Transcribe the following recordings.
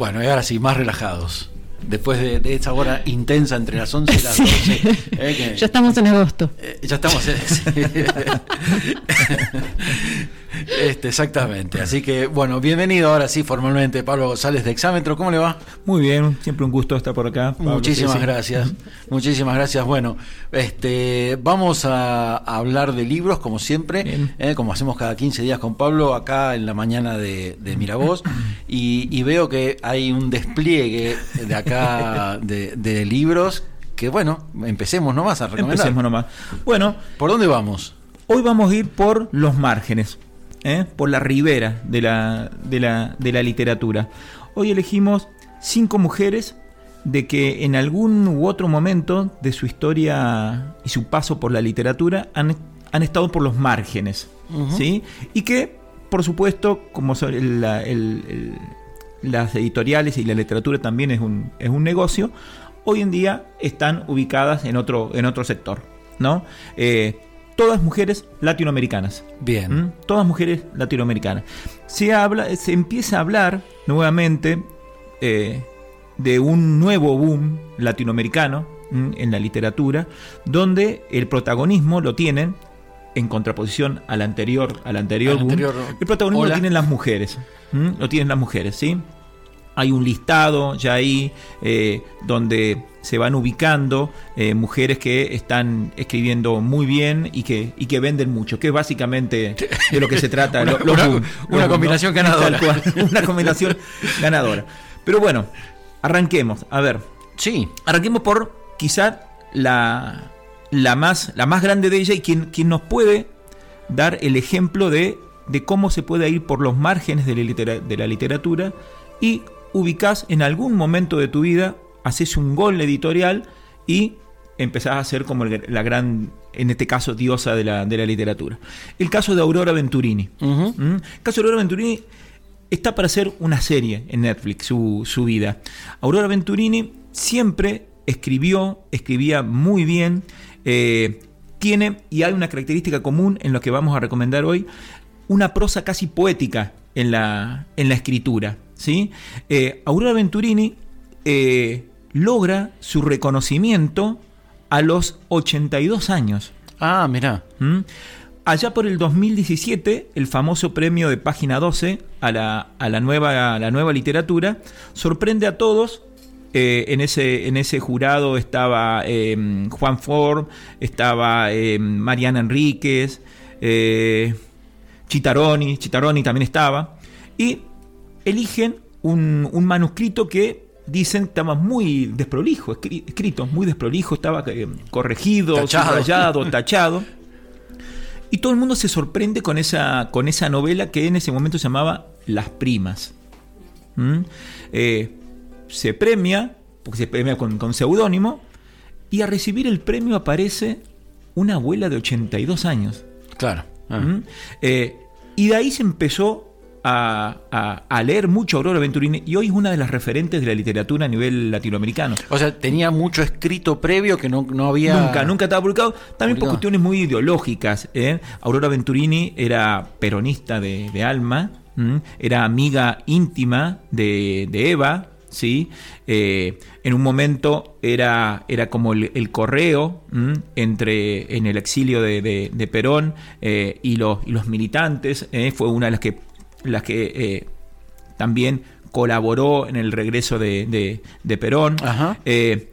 Bueno, y ahora sí, más relajados. Después de, de esta hora intensa entre las 11 y las 12. eh, que- Ya estamos en agosto. eh, ya estamos. sí. este, exactamente. Así que, bueno, bienvenido ahora sí formalmente, Pablo González de Exámetro. ¿Cómo le va? Muy bien, siempre un gusto estar por acá. Pablo, Muchísimas sí, sí. gracias. Muchísimas gracias. Bueno, este, vamos a, a hablar de libros, como siempre, eh, como hacemos cada 15 días con Pablo, acá en la mañana de, de Miravoz. Y, y veo que hay un despliegue de acá de, de libros que, bueno, empecemos nomás a recomendar. Empecemos nomás. Bueno, ¿Por dónde vamos? hoy vamos a ir por los márgenes, ¿eh? por la ribera de la, de, la, de la literatura. Hoy elegimos cinco mujeres de que en algún u otro momento de su historia y su paso por la literatura han, han estado por los márgenes. ¿sí? Y que, por supuesto, como la- el- el- las editoriales y la literatura también es un, es un negocio, hoy en día están ubicadas en otro, en otro sector. ¿no? Eh, todas mujeres latinoamericanas. Bien. ¿Mm? Todas mujeres latinoamericanas. Se, habla, se empieza a hablar nuevamente eh, de un nuevo boom latinoamericano ¿m? en la literatura, donde el protagonismo lo tienen, en contraposición al anterior, al anterior Al boom, anterior- el protagonismo Hola. lo tienen las mujeres. ¿m? Lo tienen las mujeres, ¿sí? Hay un listado ya ahí eh, donde se van ubicando eh, mujeres que están escribiendo muy bien y que, y que venden mucho, que es básicamente de lo que se trata. Una- lo- una- boom, una los boom, combinación ganadora. Cual, una combinación ganadora. Pero bueno, arranquemos. A ver, Sí. arranquemos por quizá la, la, más, la más grande de ella y quien, quien nos puede dar el ejemplo de, de cómo se puede ir por los márgenes de la, litera- de la literatura y ubicás en algún momento de tu vida, haces un gol editorial y empezás a ser como la gran, en este caso, diosa de la, de la literatura. El caso de Aurora Venturini. ¿Mm? El caso de Aurora Venturini está para hacer una serie en Netflix, su, su vida. Aurora Venturini siempre escribió, escribía muy bien, eh, tiene, y hay una característica común en lo que vamos a recomendar hoy, una prosa casi poética en la, en la escritura. ¿sí? Eh, Aurora Venturini eh, logra su reconocimiento a los 82 años. Ah, mirá. ¿Mm? Allá por el 2017, el famoso premio de página 12 a la, a la, nueva, a la nueva literatura sorprende a todos. Eh, en, ese, en ese jurado estaba eh, Juan Ford, estaba eh, Mariana Enríquez, eh, Chitaroni, Chitaroni también estaba, y eligen un, un manuscrito que dicen estaba muy desprolijo, escri- escrito muy desprolijo, estaba eh, corregido, Tachado. subrayado, tachado. Y todo el mundo se sorprende con esa, con esa novela que en ese momento se llamaba Las Primas. ¿Mm? Eh, se premia, porque se premia con, con seudónimo, y a recibir el premio aparece una abuela de 82 años. Claro. Ah. ¿Mm? Eh, y de ahí se empezó a, a- a leer mucho Aurora Venturini y hoy es una de las referentes de la literatura a nivel latinoamericano. O sea, tenía mucho escrito previo que no, no había. Nunca, nunca estaba publicado. También por cuestiones muy ideológicas. ¿eh? Aurora Venturini era peronista de, de alma, ¿m? era amiga íntima de, de Eva. ¿sí? Eh, en un momento era, era como el, el correo ¿m? entre en el exilio de, de- de Perón eh, y, los, y los militantes. ¿eh? Fue una de las que, las que eh, también colaboró en el regreso de, de- de Perón. Ajá. Eh,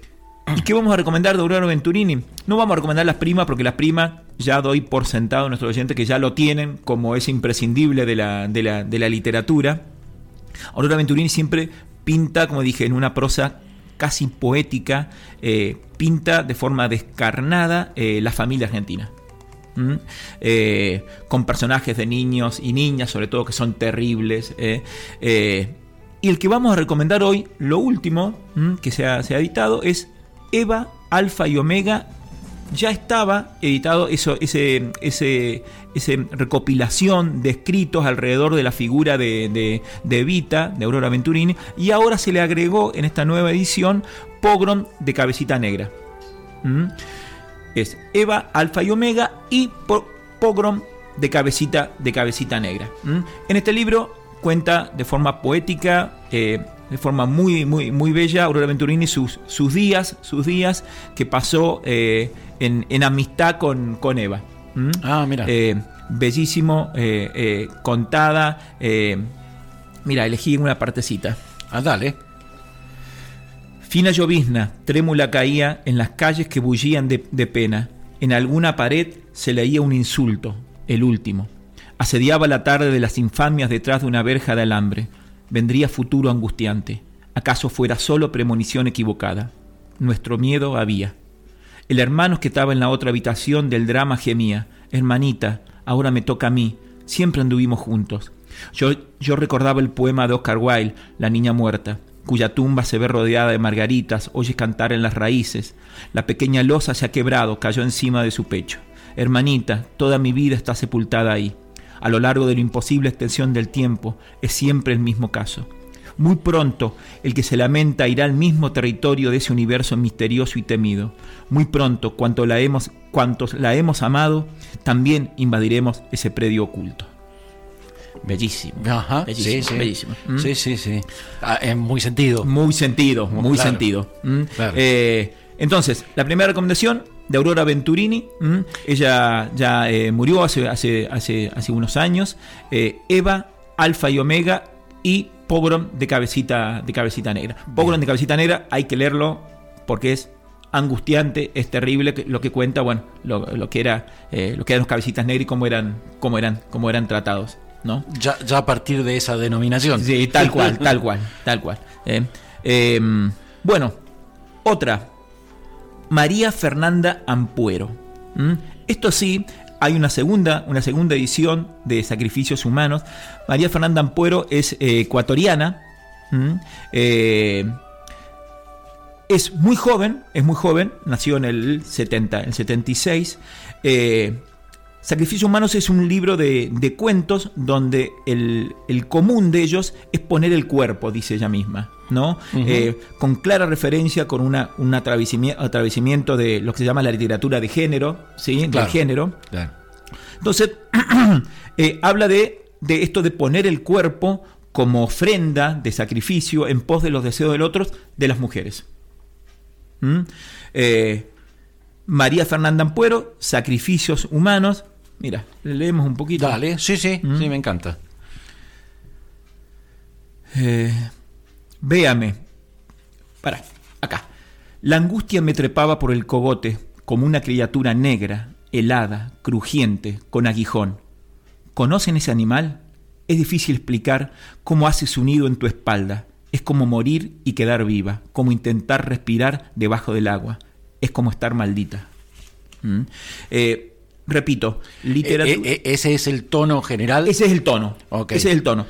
¿Y qué vamos a recomendar de Aurora Venturini? No vamos a recomendar las primas porque las primas ya doy por sentado a nuestros oyentes que ya lo tienen como es imprescindible de la, de la, de la literatura. Aurora Venturini siempre pinta, como dije, en una prosa casi poética, eh, pinta de forma descarnada eh, la familia argentina. Eh, con personajes de niños y niñas, sobre todo que son terribles. eh. Eh, y el que vamos a recomendar hoy, lo último que se ha, editado, es Eva, Alfa y Omega. Ya estaba editado eso, ese, ese, ese recopilación de escritos alrededor de la figura de, de, de de Aurora Venturini, y ahora se le agregó en esta nueva edición Pogrom de Cabecita Negra. Es Eva, Alfa y Omega y Po- Pogrom de cabecita, de cabecita negra. En este libro cuenta de forma poética eh, de forma muy, muy, muy bella Aurora Venturini sus, sus días, sus días que pasó eh, en, en, amistad con, con Eva. ¿Mm? Ah, mira. Eh, bellísimo, contada. mira, elegí una partecita. Ah, dale. Fina llovizna, trémula caía en las calles que bullían de, de pena. En alguna pared se leía un insulto, el último. Asediaba la tarde de las infamias detrás de una verja de alambre. Vendría futuro angustiante. ¿Acaso fuera solo premonición equivocada? Nuestro miedo había. El hermano que estaba en la otra habitación del drama gemía. Hermanita, ahora me toca a mí. Siempre anduvimos juntos. Yo, yo recordaba el poema de Oscar Wilde, La niña muerta, cuya tumba se ve rodeada de margaritas, oyes cantar en las raíces. La pequeña losa se ha quebrado, cayó encima de su pecho. Hermanita, toda mi vida está sepultada ahí a lo largo de la imposible extensión del tiempo, es siempre el mismo caso. Muy pronto el que se lamenta irá al mismo territorio de ese universo misterioso y temido. Muy pronto, cuanto la hemos, cuantos la hemos amado, también invadiremos ese predio oculto. Bellísimo. Ajá, bellísimo, sí, sí. bellísimo. ¿Mm? Sí, sí, sí. Ah, en muy sentido. Muy sentido, muy sentido. ¿Mm? Eh, entonces, la primera recomendación, de Aurora Venturini. Ella ya eh, murió hace, hace, hace, hace, unos años. Eh, Eva, Alfa y Omega y Pogrom de cabecita, de cabecita negra. Pogrom de cabecita negra hay que leerlo porque es angustiante, es terrible lo que cuenta, bueno, lo, que era, eh, lo que eran los cabecitas negras y cómo eran, cómo eran, cómo eran tratados, ¿no? Ya, ya a partir de esa denominación. Sí, tal cual, tal cual, tal cual. Em, bueno, otra María Fernanda Ampuero. ¿Mm? Esto sí, hay una segunda, una segunda edición de Sacrificios Humanos. María Fernanda Ampuero es eh, ecuatoriana. ¿Mm? Eh, es muy joven, es muy joven, nació en el 70, el 76. Eh, Sacrificios Humanos es un libro de, cuentos donde el, el, común de ellos es poner el cuerpo, dice ella misma. ¿no? Eh, con clara referencia con una, un atravesamiento de lo que se llama la literatura de género, ¿sí? Del género. Entonces, eh, habla de, de, esto de poner el cuerpo como ofrenda de sacrificio en pos de los deseos del otro de las mujeres. ¿Mm? Eh, María Fernanda Ampuero, Sacrificios Humanos. Mira, leemos un poquito. Dale, sí, sí, ¿Mm? sí, me encanta. Eh, Véame. Para, acá. La angustia me trepaba por el cogote como una criatura negra, helada, crujiente, con aguijón. ¿Conocen ese animal? Es difícil explicar cómo hace su nido en tu espalda. Es como morir y quedar viva, como intentar respirar debajo del agua. Es como estar maldita. ¿Mm? Eh, repito, literatura. Eh, eh, ¿Ese es el tono general? Ese es el tono. Ese es el tono.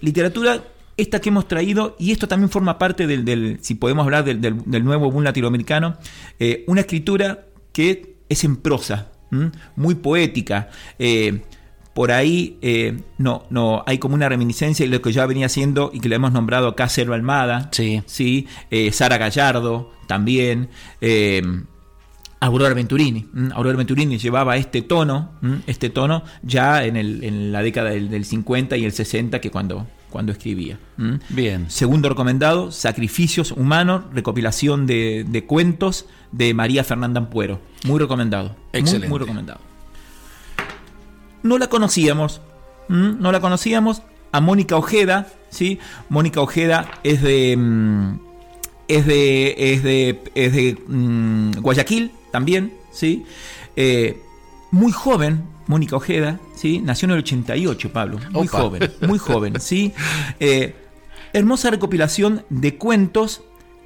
literatura esta que hemos traído, y esto también forma parte del, si podemos hablar del, nuevo boom latinoamericano, eh, una escritura que es en prosa, muy poética. Eh, por ahí eh, no, no, hay como una reminiscencia de lo que ya venía haciendo y que le hemos nombrado acá Cero Almada, sí. ¿sí? Sara Gallardo también. Aurora Venturini. Aurora Venturini llevaba este tono, este tono ya en, el, en la década del, del, 50 y el 60, que cuando, cuando escribía. Bien. Segundo recomendado, Sacrificios Humanos, recopilación de, cuentos de María Fernanda Ampuero. Muy recomendado. Excelente. Muy, recomendado. No la conocíamos, no la conocíamos. A Mónica Ojeda, ¿sí? Mónica Ojeda es de. Mm, es de. es de. es de mm, Guayaquil también, ¿sí? Eh, muy joven, Mónica Ojeda, ¿sí? Nació en el 88, Pablo. Muy joven, muy joven, ¿sí? Eh, hermosa recopilación de cuentos.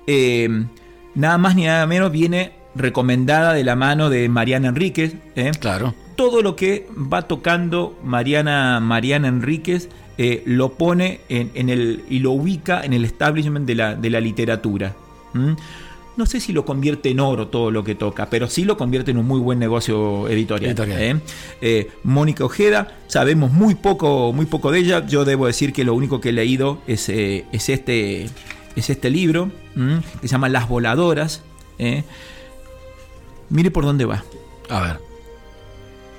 Eh, nada más ni nada menos viene recomendada de la mano de Mariana Enríquez. ¿eh? Claro. Todo lo que va tocando Mariana, Mariana Enríquez lo pone en, el, y lo ubica en el establishment de la, de la literatura no sé si lo convierte en oro todo lo que toca, pero sí lo convierte en un muy buen negocio editorial. ¿eh? Eh, Mónica Ojeda, sabemos muy poco, muy poco de ella. Yo debo decir que lo único que he leído es, eh, es este, es este libro que se llama Las Voladoras. Mire por dónde va. A ver.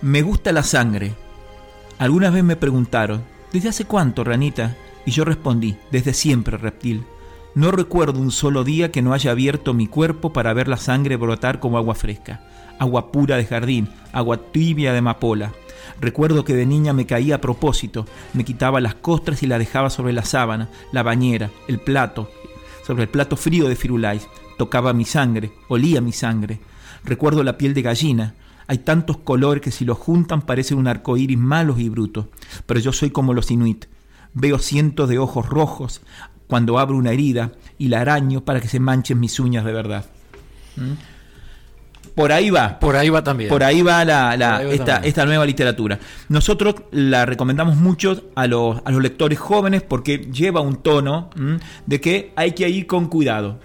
Me gusta la sangre. Algunas veces me preguntaron, ¿desde hace cuánto, ranita? Y yo respondí, desde siempre, reptil No recuerdo un solo día que no haya abierto mi cuerpo para ver la sangre brotar como agua fresca, agua pura de jardín, agua tibia de amapola. Recuerdo que de niña me caía a propósito, me quitaba las costras y la dejaba sobre la sábana, la bañera, el plato, sobre el plato frío de Firulais. Tocaba mi sangre, olía mi sangre. Recuerdo la piel de gallina. Hay tantos colores que si los juntan parecen un arco iris malos y brutos. Pero yo soy como los inuit. Veo cientos de ojos rojos cuando abro una herida y la araño para que se manchen mis uñas de verdad. ¿Mm? Por ahí va. Por ahí va también. Por ahí va, la, esta, nueva literatura. Nosotros la recomendamos mucho a los, a los lectores jóvenes porque lleva un tono de que hay que ir con cuidado.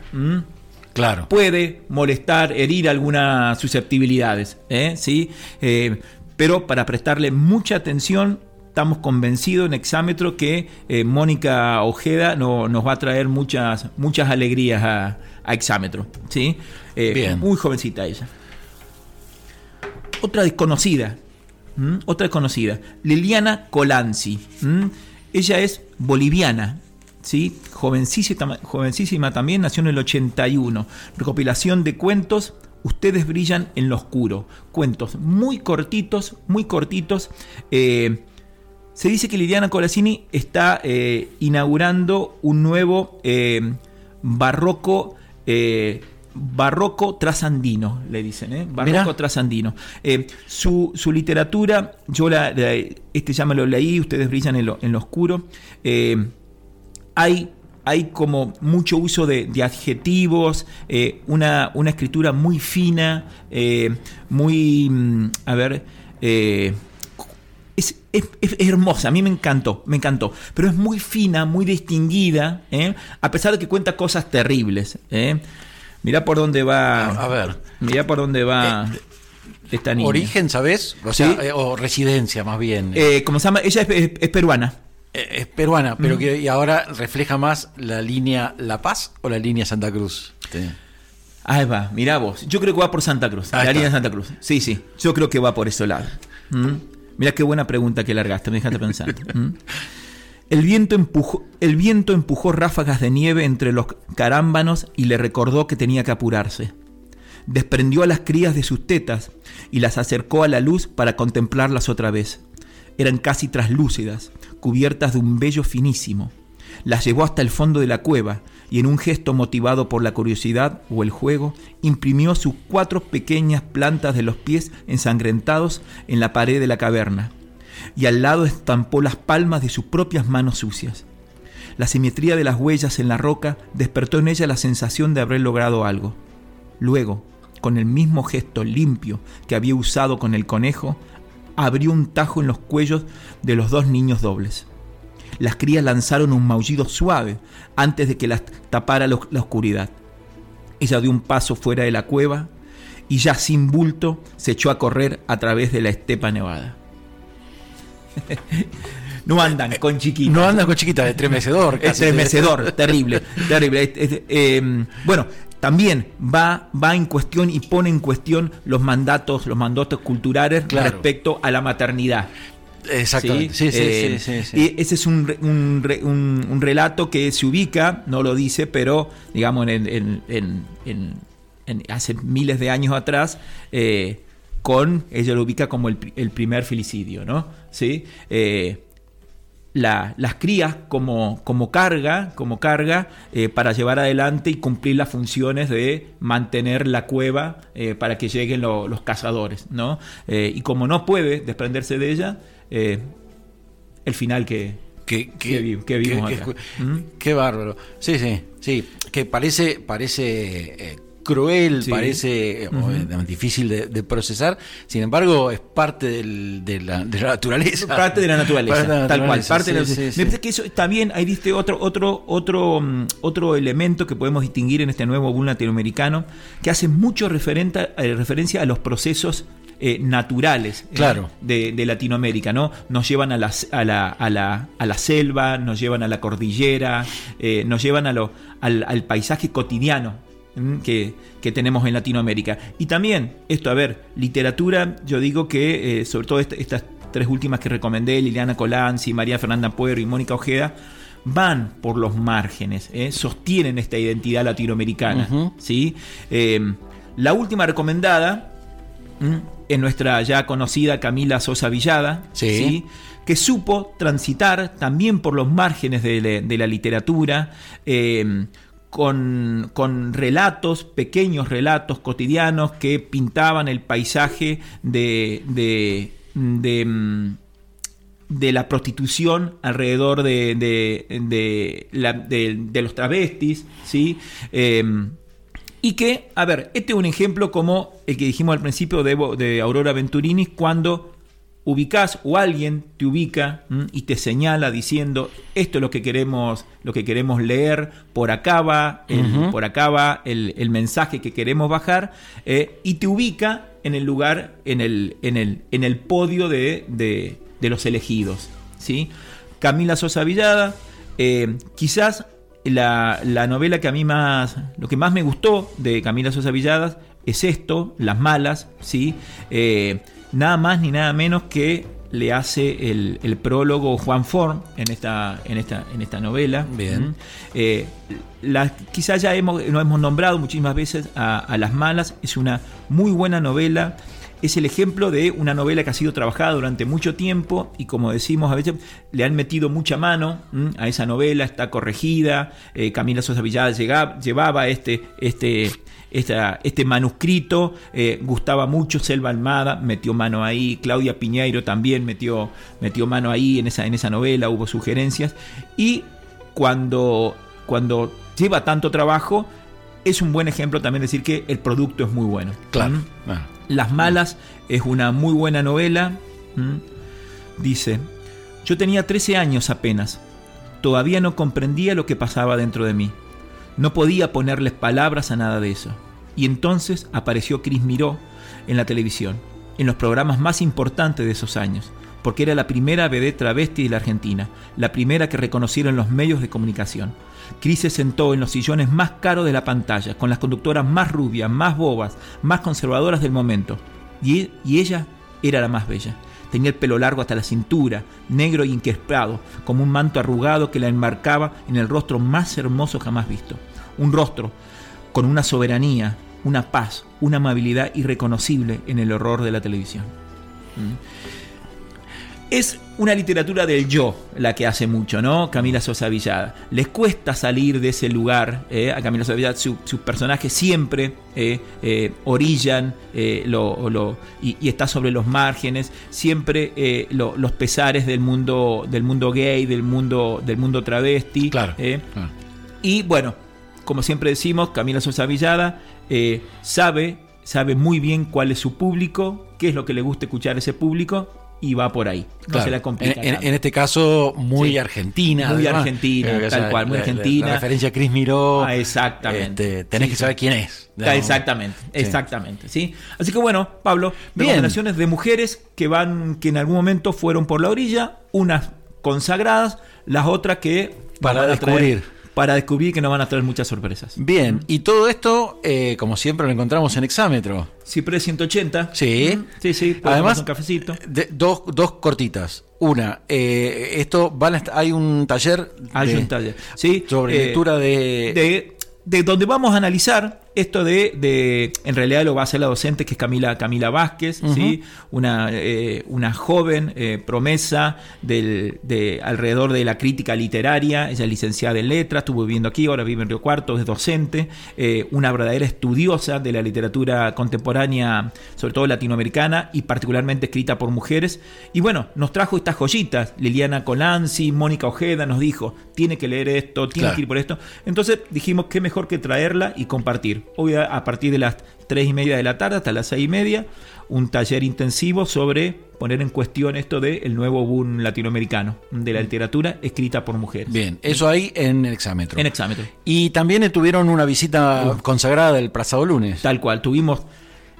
Claro. Puede molestar, herir algunas susceptibilidades. ¿eh? ¿Sí? Eh, pero para prestarle mucha atención, estamos convencidos en Exámetro que eh, Mónica Ojeda no, nos va a traer muchas, muchas alegrías a, Exámetro. ¿sí? Bien. Muy jovencita ella. Otra desconocida, otra desconocida, Liliana Colanzi. Ella es boliviana, ¿sí? jovencísima, jovencísima también, nació en el 81. Recopilación de cuentos Ustedes brillan en lo oscuro. Cuentos muy cortitos, muy cortitos. Eh, se dice que Liliana Colanzi está eh, inaugurando un nuevo eh, barroco barroco trasandino, le dicen, ¿eh? barroco trasandino. Eh, su, literatura, yo la, este ya me lo leí, ustedes brillan en lo, en lo oscuro. Eh, hay, hay como mucho uso de, adjetivos, eh, una, una, escritura muy fina, muy, mm, a ver, es, hermosa, a mí me encantó, me encantó, pero es muy fina, muy distinguida, a pesar de que cuenta cosas terribles. Mirá por dónde va. A, ver. Mirá por dónde va. Eh, esta niña. ¿Origen, sabes? O, sea, eh, o residencia, más bien. Eh, ¿Cómo se llama? Ella es, peruana. es peruana, pero que y ahora refleja más la línea La Paz o la línea Santa Cruz. Ahí va, mirá vos. Yo creo que va por Santa Cruz. la línea Santa Cruz. Sí, sí. Yo creo que va por ese lado. ¿Mm? Mirá qué buena pregunta que largaste, me dejaste pensando. ¿Mm? El viento, empujó, el viento empujó ráfagas de nieve entre los carámbanos y le recordó que tenía que apurarse. Desprendió a las crías de sus tetas y las acercó a la luz para contemplarlas otra vez. Eran casi traslúcidas, cubiertas de un vello finísimo. Las llevó hasta el fondo de la cueva y en un gesto motivado por la curiosidad o el juego, imprimió sus cuatro pequeñas plantas de los pies ensangrentados en la pared de la caverna y al lado estampó las palmas de sus propias manos sucias. La simetría de las huellas en la roca despertó en ella la sensación de haber logrado algo. Luego, con el mismo gesto limpio que había usado con el conejo, abrió un tajo en los cuellos de los dos niños dobles. Las crías lanzaron un maullido suave antes de que las tapara la oscuridad. Ella dio un paso fuera de la cueva y ya sin bulto se echó a correr a través de la estepa nevada. No andan con chiquitas. No andan con chiquitas, estremecedor. Estremecedor, terrible, terrible. Em, bueno, también va, va en cuestión y pone en cuestión los mandatos, los mandatos culturales respecto a la maternidad. Exactamente. Sí, sí, sí, eh, Y ese es un, un, relato que se ubica, no lo dice, pero digamos en, en, hace miles de años atrás. Eh, con, ella lo ubica como el, primer filicidio, ¿no? ¿Sí? Eh, las crías como, como carga, como carga eh, para llevar adelante y cumplir las funciones de mantener la cueva eh, para que lleguen los cazadores, ¿no? y como no puede desprenderse de ella, el final que, que, que, vimos acá. ¿Mm? Qué bárbaro. Sí, sí, sí. Que parece, parece cruel, parece eh, difícil de, procesar, sin embargo es parte de, la, naturaleza. Parte de la naturaleza, tal cual. Parte Me parece que eso también, ahí diste otro, otro, otro, mm, otro elemento que podemos distinguir en este nuevo boom latinoamericano, que hace mucho referente, eh, referencia a los procesos eh, naturales claro. de, Latinoamérica, ¿no? Nos llevan a la, a la, a la, a la selva, nos llevan a la cordillera, nos llevan a lo, al, al paisaje cotidiano que, tenemos en Latinoamérica. Y también, esto, a ver, literatura, yo digo que, eh, sobre todo estas tres últimas que recomendé, Liliana Colanzi, María Fernanda Puero y Mónica Ojeda, van por los márgenes, ¿eh? sostienen esta identidad latinoamericana. ¿sí? Eh, la última recomendada es nuestra ya conocida Camila Sosa Villada, Sí. que supo transitar también por los márgenes de, la- de la literatura, eh, con, con relatos, pequeños relatos cotidianos que pintaban el paisaje de, de, de, mm, la prostitución alrededor de, la- los travestis, ¿sí? Eh, y que, a ver, este es un ejemplo como el que dijimos al principio de, de Aurora Venturini, cuando ubicás o alguien te ubica ¿m? y te señala diciendo esto es lo que queremos, lo que queremos leer, por acá va el, por acá va el, el mensaje que queremos bajar, eh, y te ubica en el lugar, en el, en el, en el podio de, de- de los elegidos. ¿sí? Camila Sosa Villada, eh, quizás la, la novela que a mí más, lo que más me gustó de Camila Sosa Villadas es esto, Las Malas, ¿sí? Eh, nada más ni nada menos que le hace el, el prólogo Juan Form en esta, en esta, en esta novela. Bien. ¿Mm? Eh, la- quizás ya hemos, no hemos nombrado muchísimas veces a, a Las Malas, es una muy buena novela. Es el ejemplo de una novela que ha sido trabajada durante mucho tiempo y como decimos a veces le han metido mucha mano ¿m? a esa novela, está corregida. eh, Camila Sosa Villada llegaba- llevaba este, este, esta- este manuscrito, eh, gustaba mucho, Selva Almada metió mano ahí, Claudia Piñeiro también metió, metió mano ahí en esa, en esa novela, hubo sugerencias. Y cuando, cuando lleva tanto trabajo, es un buen ejemplo también decir que el producto es muy bueno. Claro. ¿Mm? Bueno. Las Malas es una muy buena novela. ¿Mm? Dice, yo tenía 13 años apenas. Todavía no comprendía lo que pasaba dentro de mí. No podía ponerles palabras a nada de eso. Y entonces apareció Cris Miró en la televisión, en los programas más importantes de esos años, porque era la primera vedette travesti de la Argentina, la primera que reconocieron los medios de comunicación. Cris se sentó en los sillones más caros de la pantalla, con las conductoras más rubias, más bobas, más conservadoras del momento. Y, y ella era la más bella. Tenía el pelo largo hasta la cintura, negro y inquebrado, como un manto arrugado que la enmarcaba en el rostro más hermoso jamás visto. Un rostro con una soberanía, una paz, una amabilidad irreconocible en el horror de la televisión. ¿Mm? Es una literatura del yo la que hace mucho, ¿no? Camila Sosa Villada. Les cuesta salir de ese lugar. ¿eh? A Camila Sosa Villada su- sus personajes siempre eh, eh, orillan lo, lo- y, y está sobre los márgenes. Siempre lo- los pesares del mundo, del mundo gay, del mundo, del mundo travesti. Claro. claro. Y bueno, como siempre decimos, Camila Sosa Villada eh, sabe, sabe muy bien cuál es su público, qué es lo que le gusta escuchar a ese público y va por ahí. No Claro. se la complica. en, en- tanto. en este caso, muy Sí. argentina. Muy además. argentina, Eh, tal cual, muy la- argentina. La, referencia a Chris Miró. Ah, exactamente. este, tenés Sí, que saber quién es. Digamos. Exactamente, exactamente, ¿sí? Así que bueno, Pablo, Bien. recomendaciones de mujeres que van, que en algún momento fueron por la orilla, unas consagradas, las otras que Para descubrir. Para descubrir que nos van a traer muchas sorpresas. Bien, y todo esto, eh, como siempre, lo encontramos en Exámetro. Cipres 180. Sí. Sí, sí. Además, un cafecito. de- dos, dos cortitas. Una, eh, esto van a hay un taller Hay de- un taller. Sí, sobre eh, lectura de, de, de donde vamos a analizar esto de, de- en realidad lo va a hacer la docente que es Camila, Camila Vázquez, ¿sí? una, eh, una joven eh, promesa del, de alrededor de la crítica literaria, ella es licenciada en letras, estuvo viviendo aquí, ahora vive en Río Cuarto, es docente, eh, una verdadera estudiosa de la literatura contemporánea, sobre todo latinoamericana y particularmente escrita por mujeres. Y bueno, nos trajo estas joyitas, Liliana Colanzi, Mónica Ojeda nos dijo, tiene que leer esto, tiene Claro. que ir por esto. Entonces dijimos, qué mejor que traerla y compartir. Hoy a partir de las 3 y media de la tarde hasta las 6 y media, un taller intensivo sobre poner en cuestión esto del nuevo boom latinoamericano de la literatura escrita por mujeres. Bien, eso ahí en el Exámetro. En exámetro. Y también tuvieron una visita consagrada el pasado lunes. Tal cual, tuvimos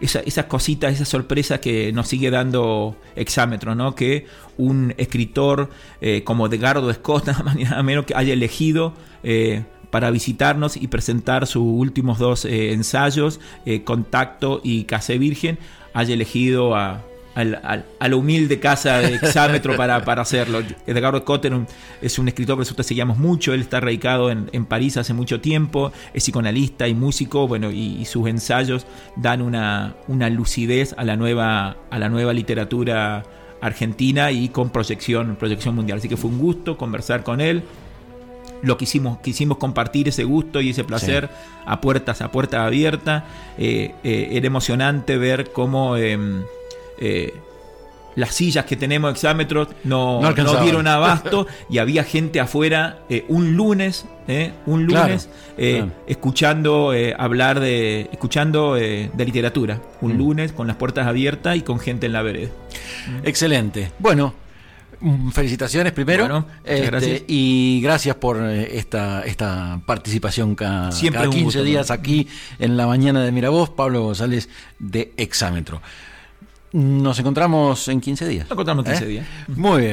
esa- esas cositas, esas sorpresas que nos sigue dando Exámetro, ¿no? Que un escritor eh, como Edgardo Scott, nada más ni nada menos que haya elegido eh, para visitarnos y presentar sus últimos dos eh, ensayos, eh, Contacto y Case Virgen, haya elegido a, al, a la humilde casa de exámetro para, para hacerlo. Edgardo Cotter es un escritor que nosotros seguíamos mucho, él está radicado en, en, París hace mucho tiempo, es psicoanalista y músico, bueno, y, y, sus ensayos dan una, una lucidez a la nueva, a la nueva literatura argentina y con proyección, proyección mundial. Así que fue un gusto conversar con él. Lo quisimos, quisimos compartir ese gusto y ese placer sí. a puertas, a puerta abierta. Eh, eh, era emocionante ver cómo eh, las sillas que tenemos exámetros no, no, no, dieron abasto y había gente afuera un lunes, un lunes claro, claro. escuchando hablar de, escuchando de literatura. Un mm. lunes con las puertas abiertas y con gente en la vereda. Excelente. Bueno, felicitaciones primero bueno, este, gracias. y gracias por eh, esta, esta participación cada, Siempre cada 15 gusto, días ¿no? aquí en la mañana de Miravoz, Pablo González de Exámetro. Nos encontramos en 15 días. Nos encontramos en 15 ¿Eh? días. Muy bien.